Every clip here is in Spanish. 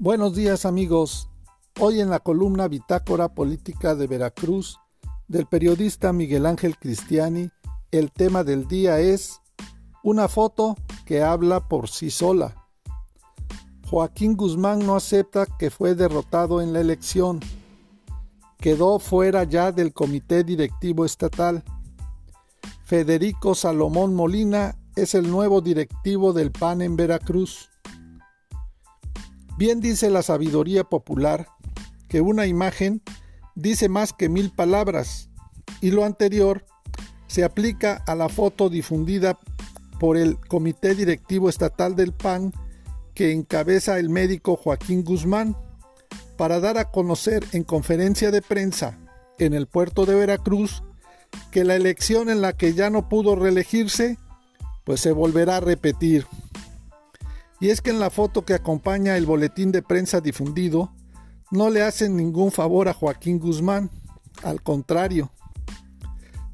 Buenos días amigos. Hoy en la columna Bitácora Política de Veracruz del periodista Miguel Ángel Cristiani, el tema del día es una foto que habla por sí sola. Joaquín Guzmán no acepta que fue derrotado en la elección. Quedó fuera ya del comité directivo estatal. Federico Salomón Molina es el nuevo directivo del PAN en Veracruz. Bien dice la sabiduría popular que una imagen dice más que mil palabras y lo anterior se aplica a la foto difundida por el Comité Directivo Estatal del PAN que encabeza el médico Joaquín Guzmán para dar a conocer en conferencia de prensa en el puerto de Veracruz que la elección en la que ya no pudo reelegirse pues se volverá a repetir. Y es que en la foto que acompaña el boletín de prensa difundido, no le hacen ningún favor a Joaquín Guzmán, al contrario.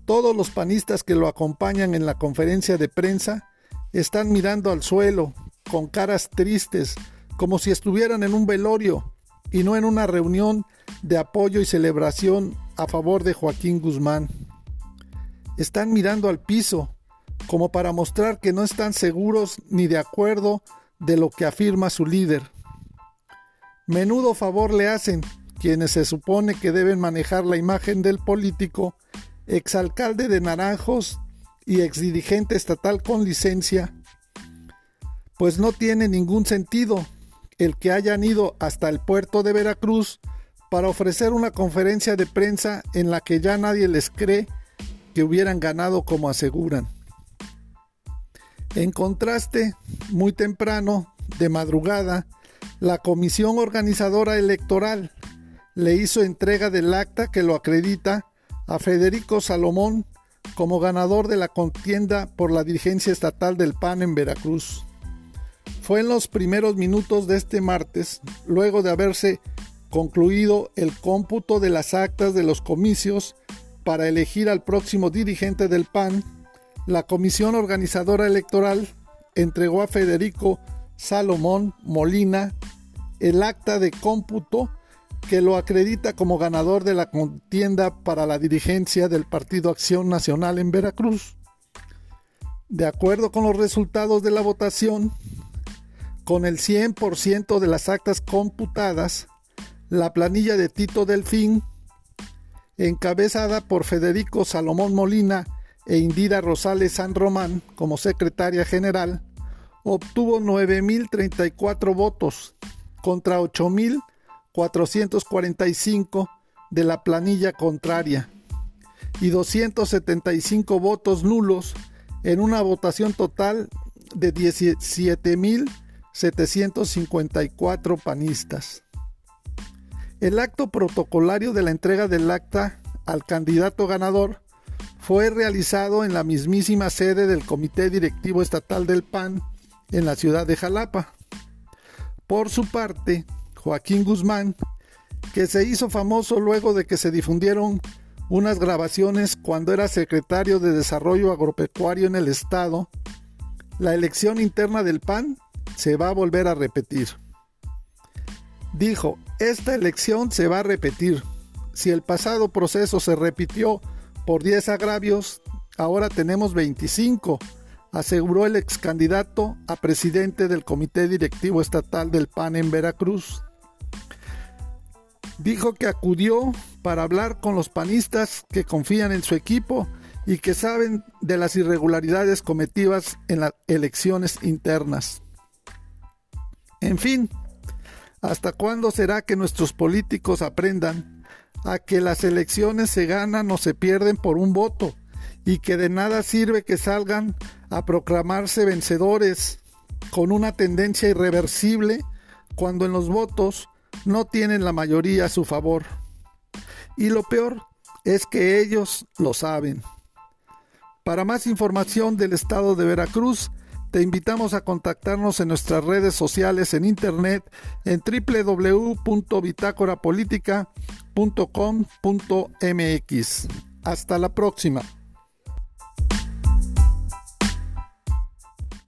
Todos los panistas que lo acompañan en la conferencia de prensa están mirando al suelo, con caras tristes, como si estuvieran en un velorio y no en una reunión de apoyo y celebración a favor de Joaquín Guzmán. Están mirando al piso, como para mostrar que no están seguros ni de acuerdo de lo que afirma su líder. Menudo favor le hacen quienes se supone que deben manejar la imagen del político, exalcalde de Naranjos y exdirigente estatal con licencia, pues no tiene ningún sentido el que hayan ido hasta el puerto de Veracruz para ofrecer una conferencia de prensa en la que ya nadie les cree que hubieran ganado como aseguran. En contraste, muy temprano, de madrugada, la comisión organizadora electoral le hizo entrega del acta que lo acredita a Federico Salomón como ganador de la contienda por la dirigencia estatal del PAN en Veracruz. Fue en los primeros minutos de este martes, luego de haberse concluido el cómputo de las actas de los comicios para elegir al próximo dirigente del PAN, la comisión organizadora electoral entregó a Federico Salomón Molina el acta de cómputo que lo acredita como ganador de la contienda para la dirigencia del Partido Acción Nacional en Veracruz. De acuerdo con los resultados de la votación, con el 100% de las actas computadas, la planilla de Tito Delfín, encabezada por Federico Salomón Molina e Indira Rosales San Román como secretaria general, obtuvo 9.034 votos contra 8.445 de la planilla contraria y 275 votos nulos en una votación total de 17.754 panistas. El acto protocolario de la entrega del acta al candidato ganador fue realizado en la mismísima sede del Comité Directivo Estatal del PAN en la ciudad de Jalapa. Por su parte, Joaquín Guzmán, que se hizo famoso luego de que se difundieron unas grabaciones cuando era secretario de Desarrollo Agropecuario en el Estado, la elección interna del PAN se va a volver a repetir. Dijo, esta elección se va a repetir. Si el pasado proceso se repitió por 10 agravios, ahora tenemos 25 aseguró el ex candidato a presidente del Comité Directivo Estatal del PAN en Veracruz. Dijo que acudió para hablar con los panistas que confían en su equipo y que saben de las irregularidades cometidas en las elecciones internas. En fin, ¿hasta cuándo será que nuestros políticos aprendan a que las elecciones se ganan o se pierden por un voto y que de nada sirve que salgan a proclamarse vencedores con una tendencia irreversible cuando en los votos no tienen la mayoría a su favor. Y lo peor es que ellos lo saben. Para más información del estado de Veracruz, te invitamos a contactarnos en nuestras redes sociales en internet en www.bitácorapolítica.com.mx. Hasta la próxima.